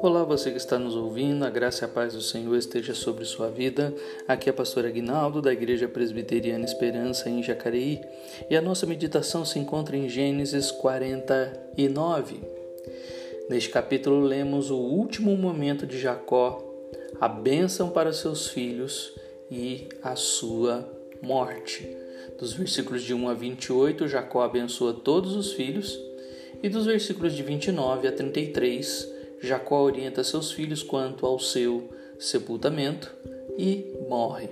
Olá, você que está nos ouvindo, a graça e a paz do Senhor esteja sobre sua vida. Aqui é a pastora Aguinaldo, da Igreja Presbiteriana Esperança, em Jacareí, e a nossa meditação se encontra em Gênesis 49. Neste capítulo, lemos o último momento de Jacó, a bênção para seus filhos e a sua morte. Dos versículos de 1 a 28, Jacó abençoa todos os filhos, e dos versículos de 29 a 33, Jacó orienta seus filhos quanto ao seu sepultamento e morre.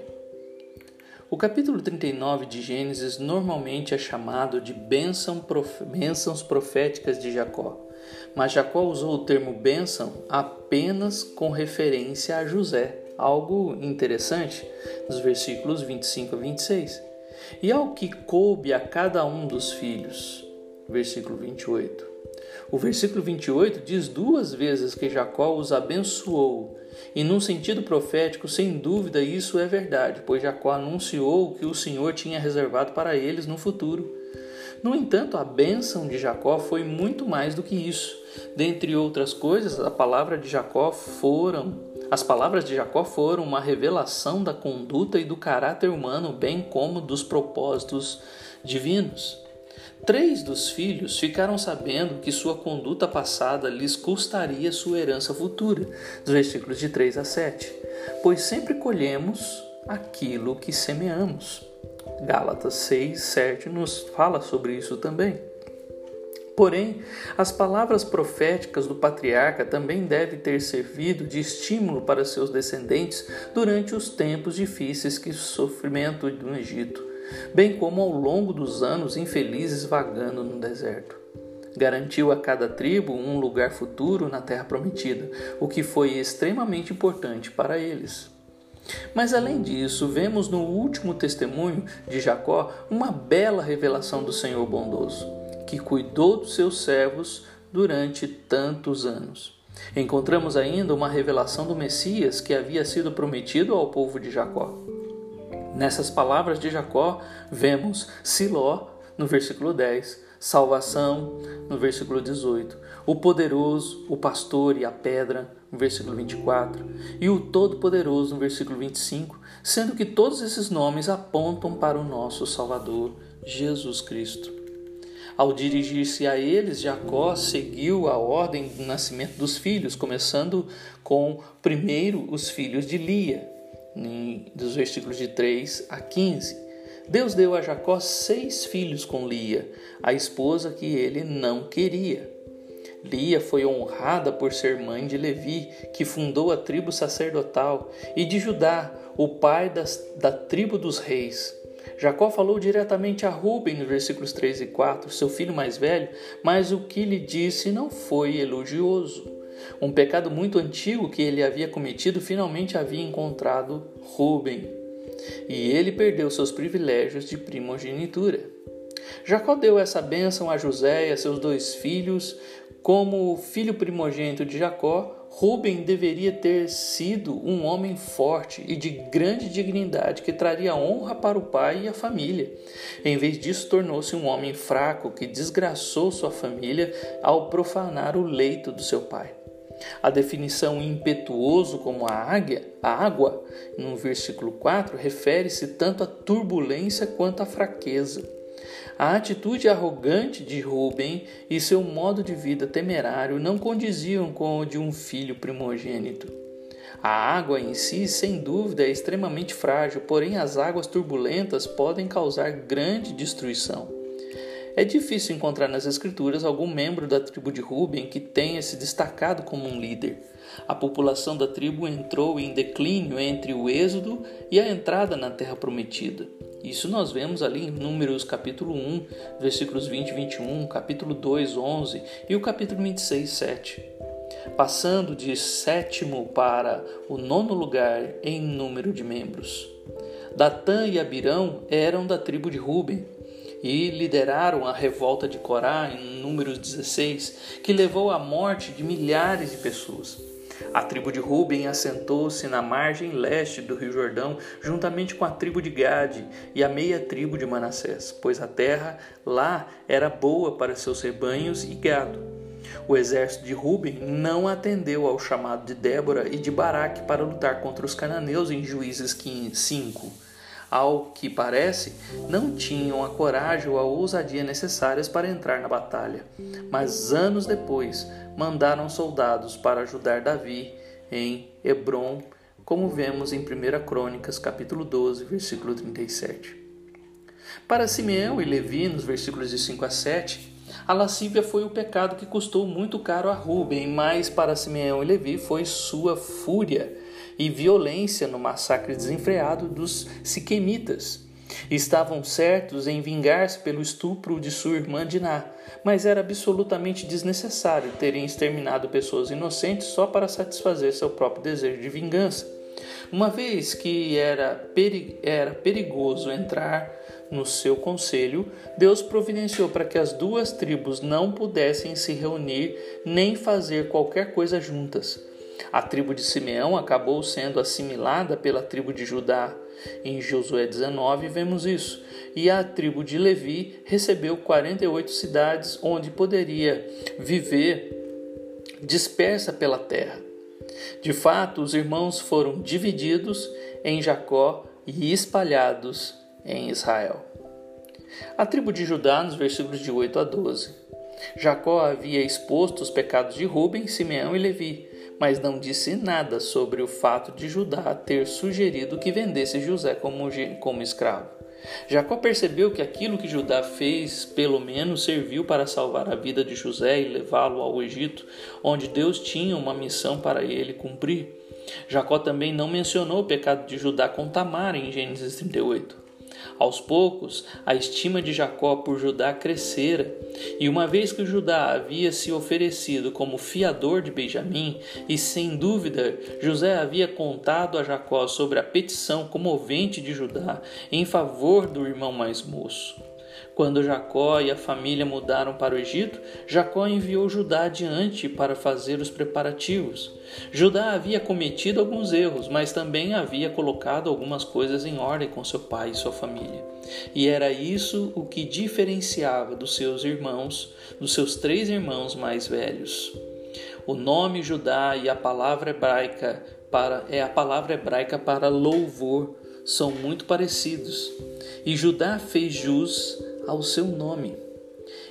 O capítulo 39 de Gênesis normalmente é chamado de bênçãos proféticas de Jacó, mas Jacó usou o termo bênção apenas com referência a José, algo interessante, nos versículos 25 a 26. E ao que coube a cada um dos filhos, versículo 28. O versículo 28 diz duas vezes que Jacó os abençoou. E num sentido profético, sem dúvida, isso é verdade, pois Jacó anunciou o que o Senhor tinha reservado para eles no futuro. No entanto, a bênção de Jacó foi muito mais do que isso. Dentre outras coisas, a palavra de Jacó foram as palavras de Jacó foram uma revelação da conduta e do caráter humano, bem como dos propósitos divinos. Três dos filhos ficaram sabendo que sua conduta passada lhes custaria sua herança futura, dos versículos de 3 a 7. Pois sempre colhemos aquilo que semeamos. Gálatas 6, 7 nos fala sobre isso também. Porém, as palavras proféticas do patriarca também devem ter servido de estímulo para seus descendentes durante os tempos difíceis que sofrimento no Egito bem como ao longo dos anos infelizes vagando no deserto. Garantiu a cada tribo um lugar futuro na terra prometida, o que foi extremamente importante para eles. Mas além disso, vemos no último testemunho de Jacó uma bela revelação do Senhor bondoso, que cuidou dos seus servos durante tantos anos. Encontramos ainda uma revelação do Messias que havia sido prometido ao povo de Jacó. Nessas palavras de Jacó, vemos Siló no versículo 10, salvação no versículo 18, o poderoso, o pastor e a pedra no versículo 24 e o todo-poderoso no versículo 25, sendo que todos esses nomes apontam para o nosso Salvador, Jesus Cristo. Ao dirigir-se a eles, Jacó seguiu a ordem do nascimento dos filhos, começando com primeiro os filhos de Lia, dos versículos de 3 a 15. Deus deu a Jacó seis filhos com Lia, a esposa que ele não queria. Lia foi honrada por ser mãe de Levi, que fundou a tribo sacerdotal, e de Judá, o pai das, da tribo dos reis. Jacó falou diretamente a Ruben, nos versículos 3 e 4, seu filho mais velho, mas o que lhe disse não foi elogioso. Um pecado muito antigo que ele havia cometido finalmente havia encontrado Ruben, e ele perdeu seus privilégios de primogenitura. Jacó deu essa bênção a José e a seus dois filhos. Como filho primogênito de Jacó, Ruben deveria ter sido um homem forte e de grande dignidade que traria honra para o pai e a família. Em vez disso, tornou-se um homem fraco que desgraçou sua família ao profanar o leito do seu pai. A definição impetuoso como a águia, a água, no versículo 4, refere-se tanto à turbulência quanto à fraqueza. A atitude arrogante de Rubem e seu modo de vida temerário não condiziam com o de um filho primogênito. A água em si, sem dúvida, é extremamente frágil, porém as águas turbulentas podem causar grande destruição. É difícil encontrar nas Escrituras algum membro da tribo de Ruben que tenha se destacado como um líder. A população da tribo entrou em declínio entre o Êxodo e a entrada na Terra Prometida. Isso nós vemos ali em Números capítulo 1, versículos 20 e 21, capítulo 2, 11 e o capítulo 26, 7. Passando de sétimo para o nono lugar em número de membros. Datã e Abirão eram da tribo de Ruben, e lideraram a revolta de Corá em Números 16, que levou à morte de milhares de pessoas. A tribo de Ruben assentou-se na margem leste do rio Jordão, juntamente com a tribo de Gade e a meia tribo de Manassés, pois a terra lá era boa para seus rebanhos e gado. O exército de Ruben não atendeu ao chamado de Débora e de Baraque para lutar contra os cananeus em Juízes 5 ao que parece, não tinham a coragem ou a ousadia necessárias para entrar na batalha. Mas anos depois, mandaram soldados para ajudar Davi em Hebron, como vemos em 1 Crônicas, capítulo 12, versículo 37. Para Simeão e Levi, nos versículos de 5 a 7, a lascívia foi o pecado que custou muito caro a Ruben, mas para Simeão e Levi foi sua fúria e violência no massacre desenfreado dos siquemitas. Estavam certos em vingar-se pelo estupro de sua irmã Diná, mas era absolutamente desnecessário terem exterminado pessoas inocentes só para satisfazer seu próprio desejo de vingança. Uma vez que era, peri era perigoso entrar no seu conselho, Deus providenciou para que as duas tribos não pudessem se reunir nem fazer qualquer coisa juntas. A tribo de Simeão acabou sendo assimilada pela tribo de Judá. Em Josué 19 vemos isso. E a tribo de Levi recebeu 48 cidades onde poderia viver dispersa pela terra. De fato, os irmãos foram divididos em Jacó e espalhados em Israel. A tribo de Judá, nos versículos de 8 a 12. Jacó havia exposto os pecados de Ruben, Simeão e Levi mas não disse nada sobre o fato de Judá ter sugerido que vendesse José como, como escravo. Jacó percebeu que aquilo que Judá fez, pelo menos, serviu para salvar a vida de José e levá-lo ao Egito, onde Deus tinha uma missão para ele cumprir. Jacó também não mencionou o pecado de Judá com Tamar em Gênesis 38. Aos poucos, a estima de Jacó por Judá crescera, e uma vez que Judá havia se oferecido como fiador de Benjamim, e sem dúvida José havia contado a Jacó sobre a petição comovente de Judá em favor do irmão mais moço. Quando Jacó e a família mudaram para o Egito, Jacó enviou Judá adiante para fazer os preparativos. Judá havia cometido alguns erros, mas também havia colocado algumas coisas em ordem com seu pai e sua família. E era isso o que diferenciava dos seus irmãos, dos seus três irmãos mais velhos. O nome Judá e a palavra hebraica para é a palavra hebraica para louvor são muito parecidos. E Judá fez jus ao seu nome.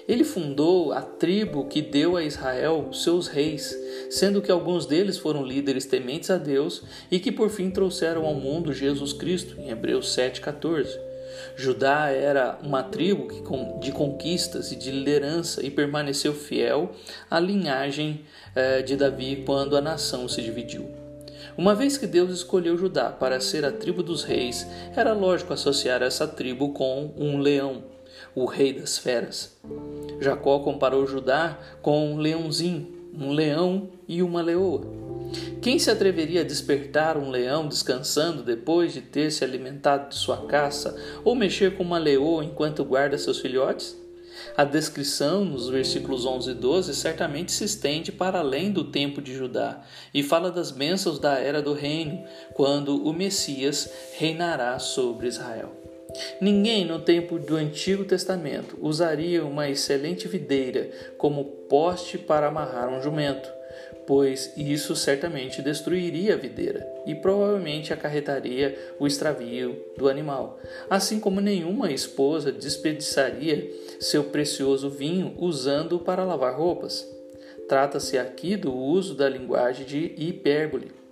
Ele fundou a tribo que deu a Israel seus reis, sendo que alguns deles foram líderes tementes a Deus e que por fim trouxeram ao mundo Jesus Cristo, em Hebreus 7,14. Judá era uma tribo de conquistas e de liderança e permaneceu fiel à linhagem eh, de Davi quando a nação se dividiu. Uma vez que Deus escolheu Judá para ser a tribo dos reis, era lógico associar essa tribo com um leão, o rei das feras. Jacó comparou Judá com um leãozinho, um leão e uma leoa. Quem se atreveria a despertar um leão descansando depois de ter se alimentado de sua caça, ou mexer com uma leoa enquanto guarda seus filhotes? A descrição nos versículos 11 e 12 certamente se estende para além do tempo de Judá e fala das bênçãos da era do reino, quando o Messias reinará sobre Israel. Ninguém no tempo do Antigo Testamento usaria uma excelente videira como poste para amarrar um jumento, pois isso certamente destruiria a videira e provavelmente acarretaria o extravio do animal, assim como nenhuma esposa desperdiçaria seu precioso vinho usando-o para lavar roupas. Trata-se aqui do uso da linguagem de hipérbole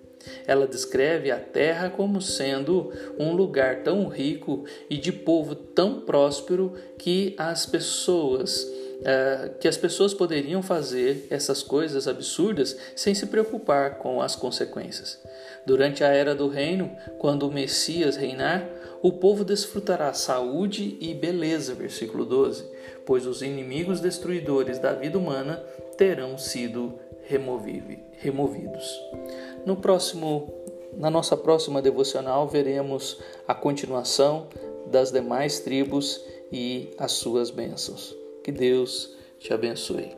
ela descreve a terra como sendo um lugar tão rico e de povo tão próspero que as pessoas uh, que as pessoas poderiam fazer essas coisas absurdas sem se preocupar com as consequências. Durante a era do reino, quando o Messias reinar, o povo desfrutará saúde e beleza, versículo 12, pois os inimigos destruidores da vida humana terão sido removidos. No próximo, na nossa próxima devocional, veremos a continuação das demais tribos e as suas bênçãos. Que Deus te abençoe.